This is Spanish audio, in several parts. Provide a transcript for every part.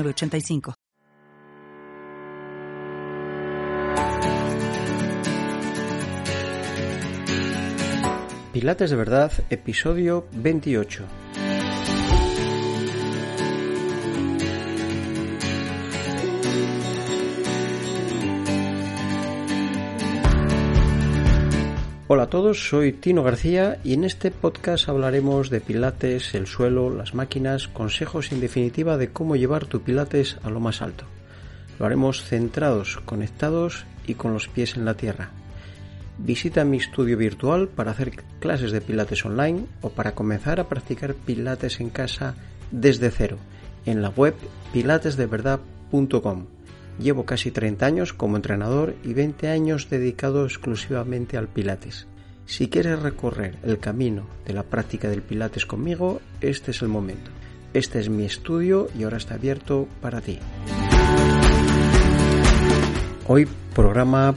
85 Pilates de verdad, episodio 28. Hola a todos, soy Tino García y en este podcast hablaremos de pilates, el suelo, las máquinas, consejos en definitiva de cómo llevar tu pilates a lo más alto. Lo haremos centrados, conectados y con los pies en la tierra. Visita mi estudio virtual para hacer clases de pilates online o para comenzar a practicar pilates en casa desde cero en la web pilatesdeverdad.com. Llevo casi 30 años como entrenador y 20 años dedicado exclusivamente al Pilates. Si quieres recorrer el camino de la práctica del Pilates conmigo, este es el momento. Este es mi estudio y ahora está abierto para ti. Hoy programa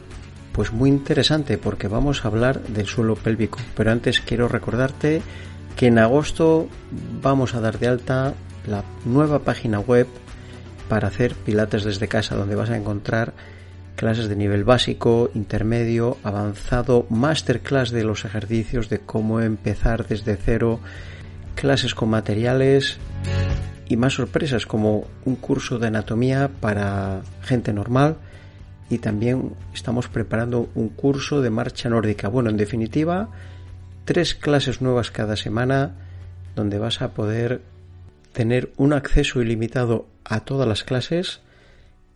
pues muy interesante porque vamos a hablar del suelo pélvico, pero antes quiero recordarte que en agosto vamos a dar de alta la nueva página web para hacer pilates desde casa, donde vas a encontrar clases de nivel básico, intermedio, avanzado, masterclass de los ejercicios de cómo empezar desde cero, clases con materiales y más sorpresas como un curso de anatomía para gente normal y también estamos preparando un curso de marcha nórdica. Bueno, en definitiva, tres clases nuevas cada semana donde vas a poder tener un acceso ilimitado a todas las clases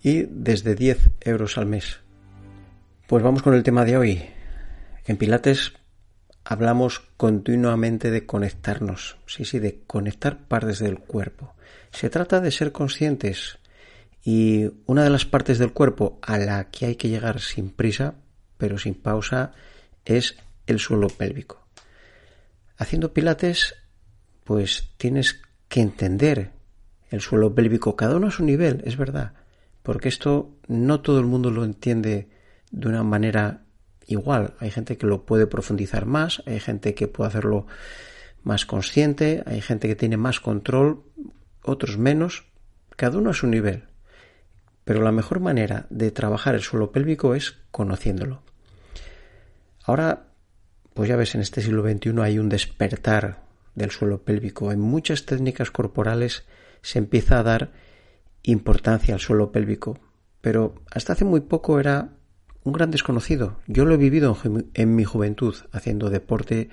y desde 10 euros al mes. Pues vamos con el tema de hoy. En Pilates hablamos continuamente de conectarnos, sí, sí, de conectar partes del cuerpo. Se trata de ser conscientes y una de las partes del cuerpo a la que hay que llegar sin prisa, pero sin pausa, es el suelo pélvico. Haciendo Pilates, pues tienes que entender el suelo pélvico, cada uno a su nivel, es verdad, porque esto no todo el mundo lo entiende de una manera igual. Hay gente que lo puede profundizar más, hay gente que puede hacerlo más consciente, hay gente que tiene más control, otros menos, cada uno a su nivel. Pero la mejor manera de trabajar el suelo pélvico es conociéndolo. Ahora, pues ya ves, en este siglo XXI hay un despertar del suelo pélvico. En muchas técnicas corporales se empieza a dar importancia al suelo pélvico, pero hasta hace muy poco era un gran desconocido. Yo lo he vivido en, mi juventud haciendo deporte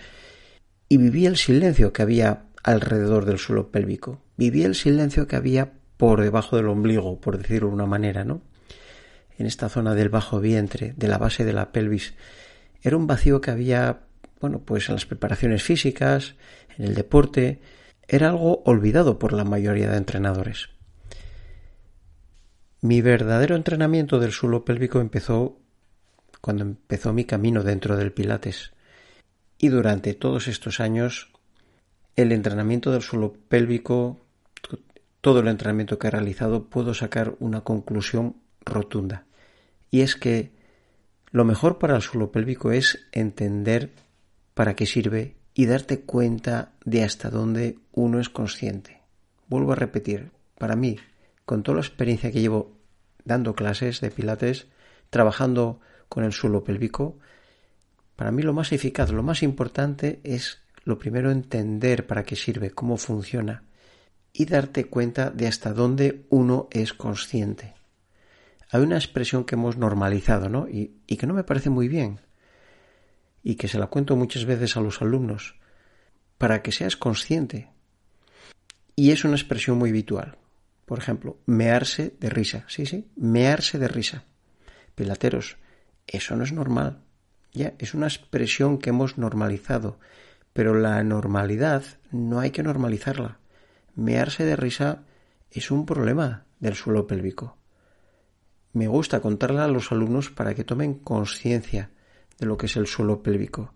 y viví el silencio que había alrededor del suelo pélvico. Viví el silencio que había por debajo del ombligo, por decirlo de una manera, ¿no? En esta zona del bajo vientre, de la base de la pelvis. Era un vacío que había, bueno, pues en las preparaciones físicas, en el deporte, era algo olvidado por la mayoría de entrenadores. Mi verdadero entrenamiento del suelo pélvico empezó cuando empezó mi camino dentro del Pilates. Y durante todos estos años, el entrenamiento del suelo pélvico, todo el entrenamiento que he realizado, puedo sacar una conclusión rotunda. Y es que lo mejor para el suelo pélvico es entender para qué sirve y darte cuenta de hasta dónde uno es consciente. Vuelvo a repetir, para mí, con toda la experiencia que llevo dando clases de pilates, trabajando con el suelo pélvico, para mí lo más eficaz, lo más importante es lo primero entender para qué sirve, cómo funciona y darte cuenta de hasta dónde uno es consciente. Hay una expresión que hemos normalizado, ¿no? Y, y que no me parece muy bien y que se la cuento muchas veces a los alumnos, para que seas consciente. Y es una expresión muy habitual. Por ejemplo, mearse de risa. Sí, sí, mearse de risa. Pilateros, eso no es normal. Ya, es una expresión que hemos normalizado. Pero la normalidad no hay que normalizarla. Mearse de risa es un problema. del suelo pélvico. Me gusta contarla a los alumnos para que tomen conciencia de lo que es el suelo pélvico.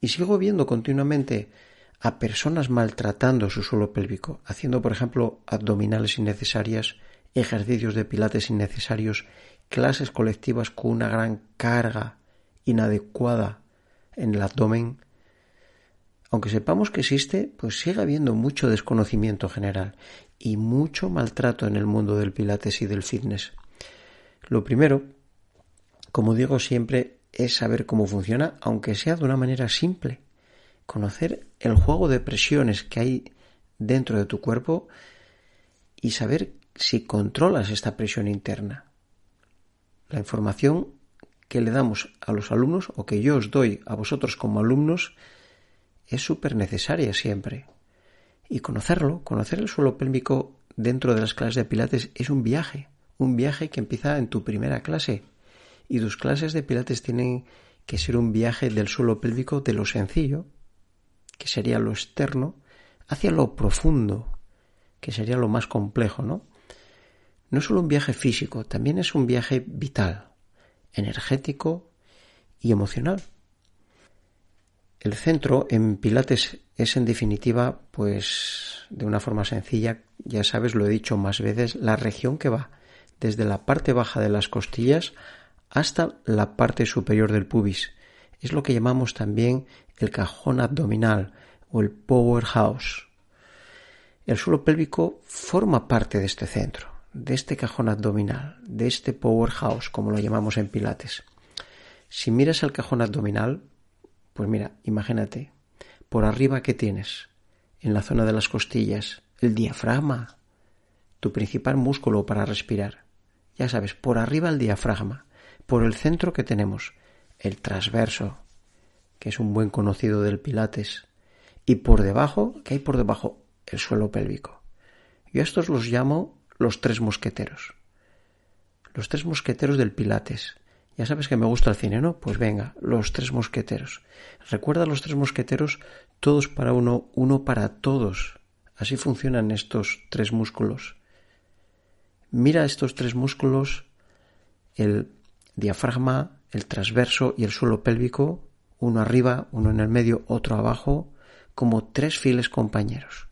Y sigo viendo continuamente a personas maltratando su suelo pélvico, haciendo, por ejemplo, abdominales innecesarias, ejercicios de pilates innecesarios, clases colectivas con una gran carga inadecuada en el abdomen. Aunque sepamos que existe, pues sigue habiendo mucho desconocimiento general y mucho maltrato en el mundo del pilates y del fitness. Lo primero, como digo siempre, es saber cómo funciona, aunque sea de una manera simple. Conocer el juego de presiones que hay dentro de tu cuerpo y saber si controlas esta presión interna. La información que le damos a los alumnos o que yo os doy a vosotros como alumnos es súper necesaria siempre. Y conocerlo, conocer el suelo pélvico dentro de las clases de Pilates es un viaje, un viaje que empieza en tu primera clase. Y tus clases de Pilates tienen que ser un viaje del suelo pélvico de lo sencillo, que sería lo externo, hacia lo profundo, que sería lo más complejo, ¿no? No solo un viaje físico, también es un viaje vital, energético y emocional. El centro en Pilates es en definitiva, pues de una forma sencilla, ya sabes, lo he dicho más veces, la región que va desde la parte baja de las costillas hasta la parte superior del pubis. Es lo que llamamos también el cajón abdominal o el powerhouse. El suelo pélvico forma parte de este centro, de este cajón abdominal, de este powerhouse, como lo llamamos en Pilates. Si miras el cajón abdominal, pues mira, imagínate, por arriba que tienes, en la zona de las costillas, el diafragma, tu principal músculo para respirar. Ya sabes, por arriba el diafragma, por el centro que tenemos, el transverso, que es un buen conocido del Pilates, y por debajo, ¿qué hay por debajo? El suelo pélvico. Yo a estos los llamo los tres mosqueteros. Los tres mosqueteros del Pilates. Ya sabes que me gusta el cine, ¿no? Pues venga, los tres mosqueteros. Recuerda los tres mosqueteros, todos para uno, uno para todos. Así funcionan estos tres músculos. Mira estos tres músculos, el diafragma, el transverso y el suelo pélvico, uno arriba, uno en el medio, otro abajo, como tres fieles compañeros.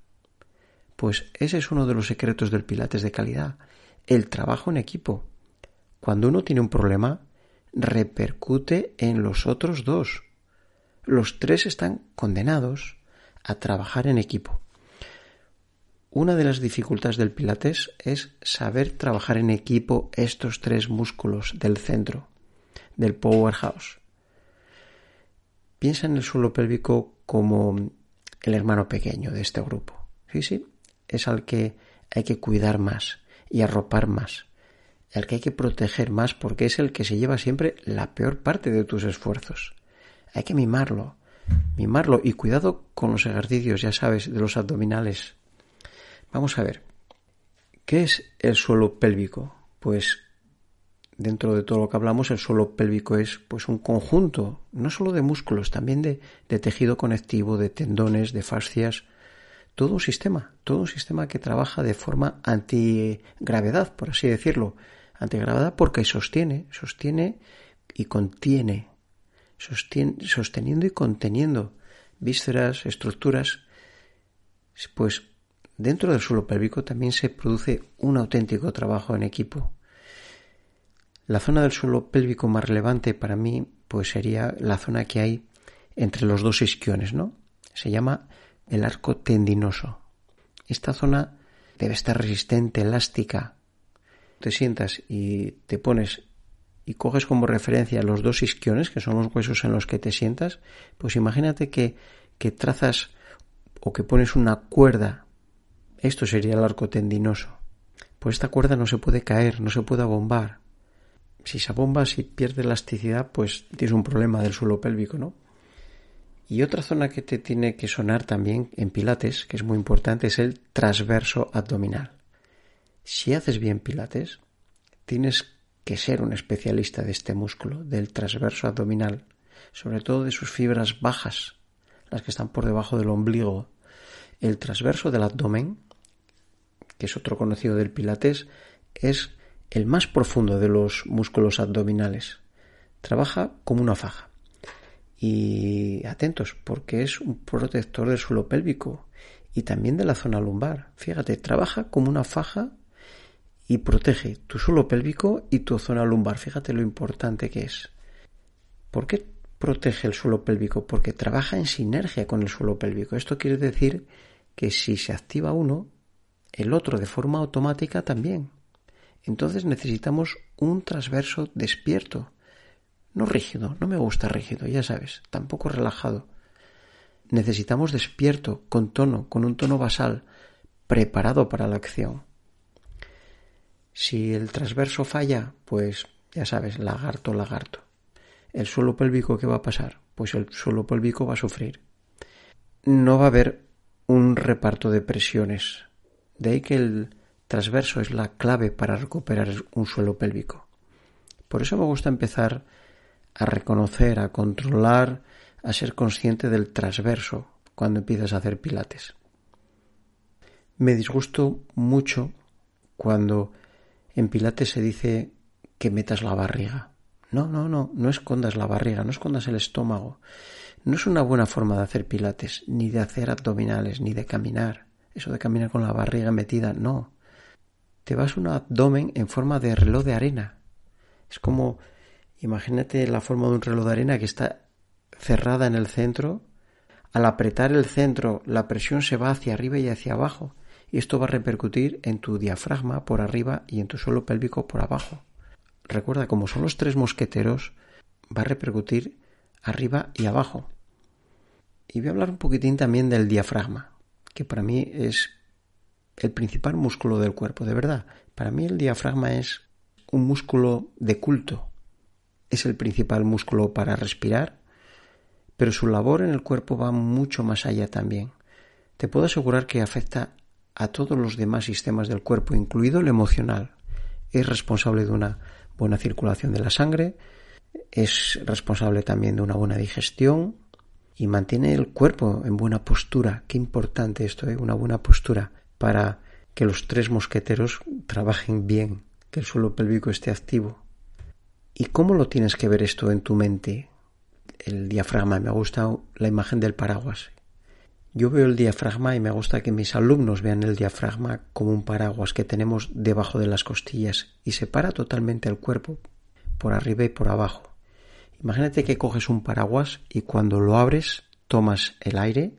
Pues ese es uno de los secretos del Pilates de calidad, el trabajo en equipo. Cuando uno tiene un problema, repercute en los otros dos. Los tres están condenados a trabajar en equipo. Una de las dificultades del Pilates es saber trabajar en equipo estos tres músculos del centro, del powerhouse. Piensa en el suelo pélvico como el hermano pequeño de este grupo. Sí, sí, es al que hay que cuidar más y arropar más, al que hay que proteger más porque es el que se lleva siempre la peor parte de tus esfuerzos. Hay que mimarlo, mimarlo y cuidado con los ejercicios, ya sabes, de los abdominales. Vamos a ver, ¿qué es el suelo pélvico? Pues dentro de todo lo que hablamos, el suelo pélvico es pues un conjunto, no solo de músculos, también de, de tejido conectivo, de tendones, de fascias, todo un sistema, todo un sistema que trabaja de forma antigravedad, por así decirlo. Antigravedad porque sostiene, sostiene y contiene, sostiene, sosteniendo y conteniendo vísceras, estructuras. Pues dentro del suelo pélvico también se produce un auténtico trabajo en equipo. La zona del suelo pélvico más relevante para mí pues sería la zona que hay entre los dos isquiones, ¿no? Se llama el arco tendinoso. Esta zona debe estar resistente, elástica. Te sientas y te pones y coges como referencia los dos isquiones, que son los huesos en los que te sientas, pues imagínate que, que trazas o que pones una cuerda. Esto sería el arco tendinoso. Pues esta cuerda no se puede caer, no se puede bombar si se bomba, si pierde elasticidad, pues tienes un problema del suelo pélvico, ¿no? Y otra zona que te tiene que sonar también en pilates, que es muy importante, es el transverso abdominal. Si haces bien pilates, tienes que ser un especialista de este músculo, del transverso abdominal, sobre todo de sus fibras bajas, las que están por debajo del ombligo. El transverso del abdomen, que es otro conocido del pilates, es el más profundo de los músculos abdominales. Trabaja como una faja. Y atentos, porque es un protector del suelo pélvico y también de la zona lumbar. Fíjate, trabaja como una faja y protege tu suelo pélvico y tu zona lumbar. Fíjate lo importante que es. ¿Por qué protege el suelo pélvico? Porque trabaja en sinergia con el suelo pélvico. Esto quiere decir que si se activa uno, el otro de forma automática también. Entonces necesitamos un transverso despierto. No rígido, no me gusta rígido, ya sabes, tampoco relajado. Necesitamos despierto, con tono, con un tono basal, preparado para la acción. Si el transverso falla, pues ya sabes, lagarto, lagarto. ¿El suelo pélvico qué va a pasar? Pues el suelo pélvico va a sufrir. No va a haber un reparto de presiones. De ahí que el transverso es la clave para recuperar un suelo pélvico. Por eso me gusta empezar a reconocer, a controlar, a ser consciente del transverso cuando empiezas a hacer pilates. Me disgusto mucho cuando en pilates se dice que metas la barriga. No, no, no, no escondas la barriga, no escondas el estómago. No es una buena forma de hacer pilates, ni de hacer abdominales, ni de caminar. Eso de caminar con la barriga metida, no. Te vas a un abdomen en forma de reloj de arena. Es como, imagínate la forma de un reloj de arena que está cerrada en el centro. Al apretar el centro, la presión se va hacia arriba y hacia abajo. Y esto va a repercutir en tu diafragma por arriba y en tu suelo pélvico por abajo. Recuerda, como son los tres mosqueteros, va a repercutir arriba y abajo. Y voy a hablar un poquitín también del diafragma, que para mí es el principal músculo del cuerpo, de verdad. Para mí el diafragma es un músculo de culto. Es el principal músculo para respirar, pero su labor en el cuerpo va mucho más allá también. Te puedo asegurar que afecta a todos los demás sistemas del cuerpo, incluido el emocional. Es responsable de una buena circulación de la sangre, es responsable también de una buena digestión y mantiene el cuerpo en buena postura. Qué importante esto, ¿eh? una buena postura para que los tres mosqueteros trabajen bien, que el suelo pélvico esté activo. ¿Y cómo lo tienes que ver esto en tu mente? El diafragma, me gusta la imagen del paraguas. Yo veo el diafragma y me gusta que mis alumnos vean el diafragma como un paraguas que tenemos debajo de las costillas y separa totalmente el cuerpo por arriba y por abajo. Imagínate que coges un paraguas y cuando lo abres tomas el aire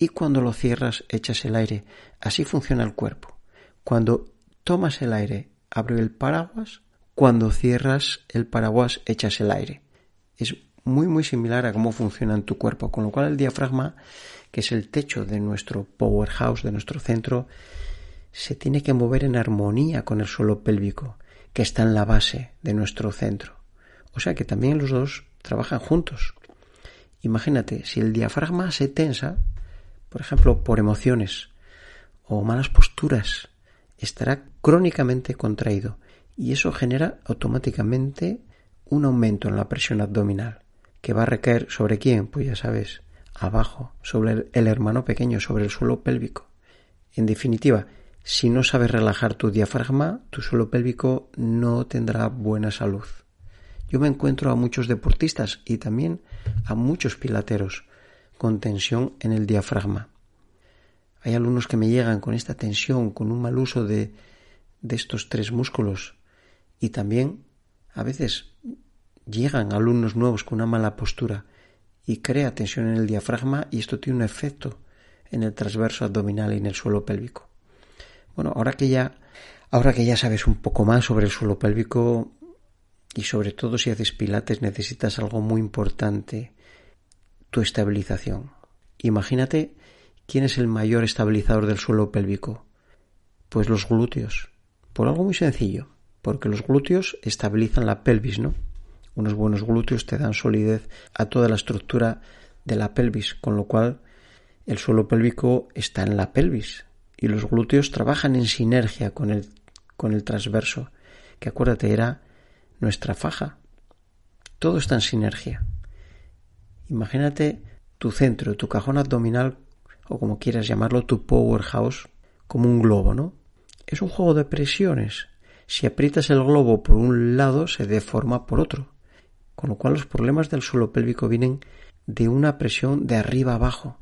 y cuando lo cierras echas el aire. Así funciona el cuerpo. Cuando tomas el aire, abre el paraguas, cuando cierras el paraguas echas el aire. Es muy muy similar a cómo funciona en tu cuerpo, con lo cual el diafragma, que es el techo de nuestro powerhouse, de nuestro centro, se tiene que mover en armonía con el suelo pélvico, que está en la base de nuestro centro. O sea que también los dos trabajan juntos. Imagínate, si el diafragma se tensa, por ejemplo, por emociones o malas posturas, estará crónicamente contraído y eso genera automáticamente un aumento en la presión abdominal que va a recaer sobre quién, pues ya sabes, abajo, sobre el, hermano pequeño, sobre el suelo pélvico. En definitiva, si no sabes relajar tu diafragma, tu suelo pélvico no tendrá buena salud. Yo me encuentro a muchos deportistas y también a muchos pilateros con tensión en el diafragma. Hay alumnos que me llegan con esta tensión, con un mal uso de, de estos tres músculos y también a veces llegan alumnos nuevos con una mala postura y crea tensión en el diafragma y esto tiene un efecto en el transverso abdominal y en el suelo pélvico. Bueno, ahora que ya ahora que ya sabes un poco más sobre el suelo pélvico, y sobre todo si haces pilates necesitas algo muy importante, tu estabilización. Imagínate quién es el mayor estabilizador del suelo pélvico. Pues los glúteos. Por algo muy sencillo, porque los glúteos estabilizan la pelvis, ¿no? Unos buenos glúteos te dan solidez a toda la estructura de la pelvis, con lo cual el suelo pélvico está en la pelvis y los glúteos trabajan en sinergia con el, con el transverso, que acuérdate era nuestra faja. Todo está en sinergia. Imagínate tu centro, tu cajón abdominal, o como quieras llamarlo, tu powerhouse, como un globo, ¿no? Es un juego de presiones. Si aprietas el globo por un lado, se deforma por otro. Con lo cual los problemas del suelo pélvico vienen de una presión de arriba abajo.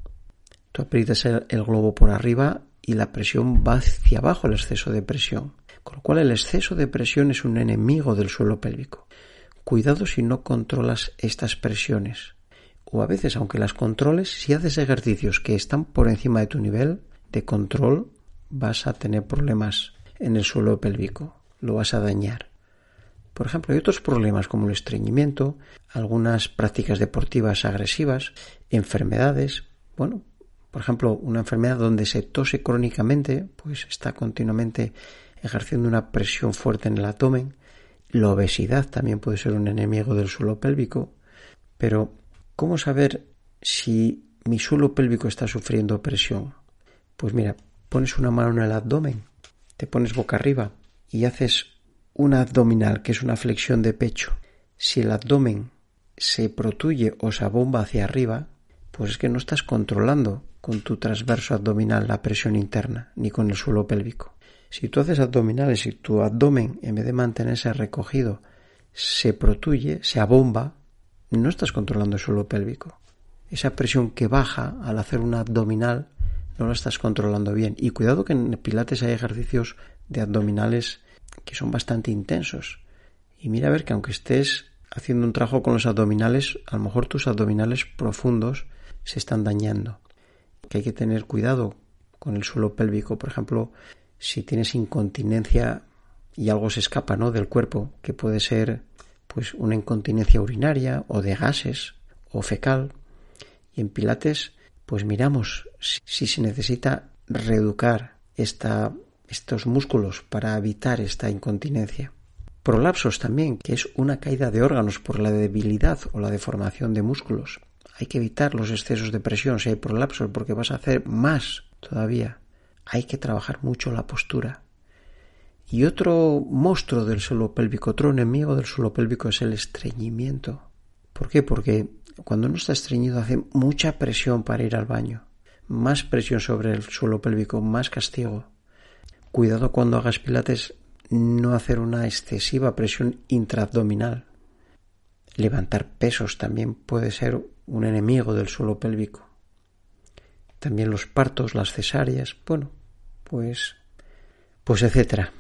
Tú aprietas el, globo por arriba y la presión va hacia abajo, el exceso de presión. Con lo cual el exceso de presión es un enemigo del suelo pélvico. Cuidado si no controlas estas presiones. O a veces, aunque las controles, si haces ejercicios que están por encima de tu nivel de control, vas a tener problemas en el suelo pélvico. Lo vas a dañar. Por ejemplo, hay otros problemas como el estreñimiento, algunas prácticas deportivas agresivas, enfermedades. Bueno, por ejemplo, una enfermedad donde se tose crónicamente, pues está continuamente ejerciendo una presión fuerte en el abdomen. La obesidad también puede ser un enemigo del suelo pélvico, pero ¿cómo saber si mi suelo pélvico está sufriendo presión? Pues mira, pones una mano en el abdomen, te pones boca arriba y haces una abdominal, que es una flexión de pecho. Si el abdomen se protuye o se abomba hacia arriba, pues es que no estás controlando con tu transverso abdominal la presión interna, ni con el suelo pélvico. Si tú haces abdominales y tu abdomen, en vez de mantenerse recogido, se protuye, se abomba, no estás controlando el suelo pélvico. Esa presión que baja al hacer un abdominal no la estás controlando bien. Y cuidado que en Pilates hay ejercicios de abdominales que son bastante intensos. Y mira a ver que aunque estés haciendo un trabajo con los abdominales, a lo mejor tus abdominales profundos se están dañando. Que hay que tener cuidado con el suelo pélvico, por ejemplo, si tienes incontinencia y algo se escapa ¿no? del cuerpo, que puede ser pues una incontinencia urinaria o de gases o fecal. Y en Pilates, pues miramos si, se necesita reeducar esta, estos músculos para evitar esta incontinencia. Prolapsos también, que es una caída de órganos por la debilidad o la deformación de músculos. Hay que evitar los excesos de presión si hay prolapsos porque vas a hacer más todavía hay que trabajar mucho la postura. Y otro monstruo del suelo pélvico, otro enemigo del suelo pélvico es el estreñimiento. ¿Por qué? Porque cuando uno está estreñido hace mucha presión para ir al baño. Más presión sobre el suelo pélvico, más castigo. Cuidado cuando hagas pilates no hacer una excesiva presión intraabdominal. Levantar pesos también puede ser un enemigo del suelo pélvico. También los partos, las cesáreas, bueno, pues, pues etcétera.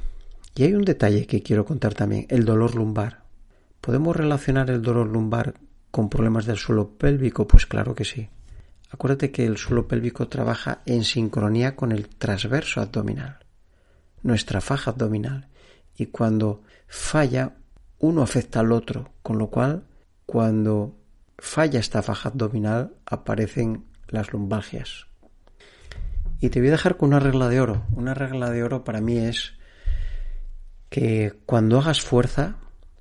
Y hay un detalle que quiero contar también, el dolor lumbar. ¿Podemos relacionar el dolor lumbar con problemas del suelo pélvico? Pues claro que sí. Acuérdate que el suelo pélvico trabaja en sincronía con el transverso abdominal, nuestra faja abdominal. Y cuando falla, uno afecta al otro, con lo cual, cuando falla esta faja abdominal, aparecen las lumbalgias. Y te voy a dejar con una regla de oro. Una regla de oro para mí es que cuando hagas fuerza,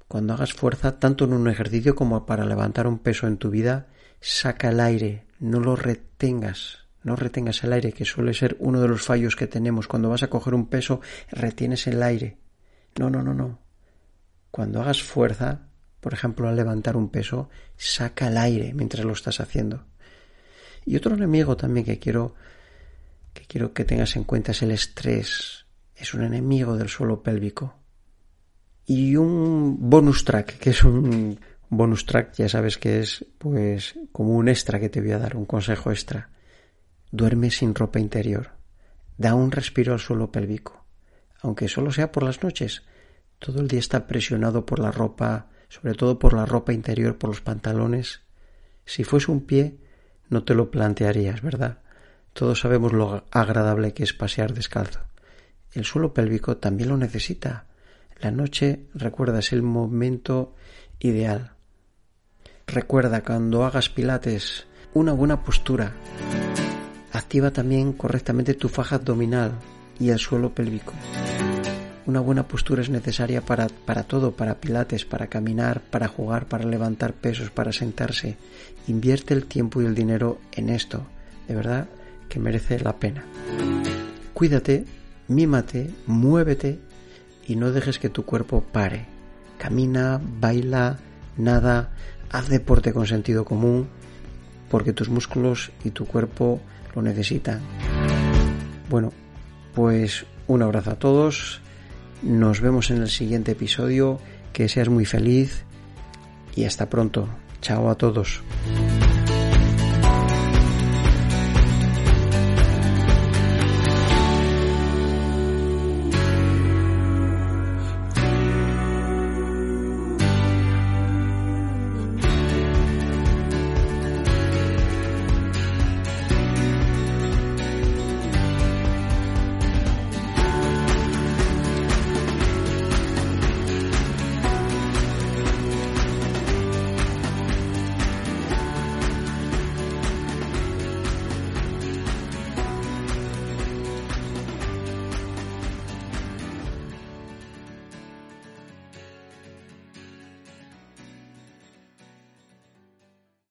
cuando hagas fuerza, tanto en un ejercicio como para levantar un peso en tu vida, saca el aire, no lo retengas, no retengas el aire, que suele ser uno de los fallos que tenemos. Cuando vas a coger un peso, retienes el aire. No, no, no, no. Cuando hagas fuerza, por ejemplo, al levantar un peso, saca el aire mientras lo estás haciendo. Y otro enemigo también que quiero que quiero que tengas en cuenta es el estrés. Es un enemigo del suelo pélvico. Y un bonus track, que es un bonus track, ya sabes que es pues como un extra que te voy a dar, un consejo extra. Duerme sin ropa interior. Da un respiro al suelo pélvico. Aunque solo sea por las noches. Todo el día está presionado por la ropa, sobre todo por la ropa interior, por los pantalones. Si fuese un pie, no te lo plantearías, ¿verdad? Todos sabemos lo agradable que es pasear descalzo. El suelo pélvico también lo necesita. La noche, recuerda, es el momento ideal. Recuerda cuando hagas pilates una buena postura. Activa también correctamente tu faja abdominal y el suelo pélvico. Una buena postura es necesaria para, para todo, para pilates, para caminar, para jugar, para levantar pesos, para sentarse. Invierte el tiempo y el dinero en esto. De verdad, que merece la pena. Cuídate, mímate, muévete y no dejes que tu cuerpo pare. Camina, baila, nada, haz deporte con sentido común, porque tus músculos y tu cuerpo lo necesitan. Bueno, pues un abrazo a todos Nos vemos en el siguiente episodio. Que seas muy feliz y hasta pronto. Chao a todos.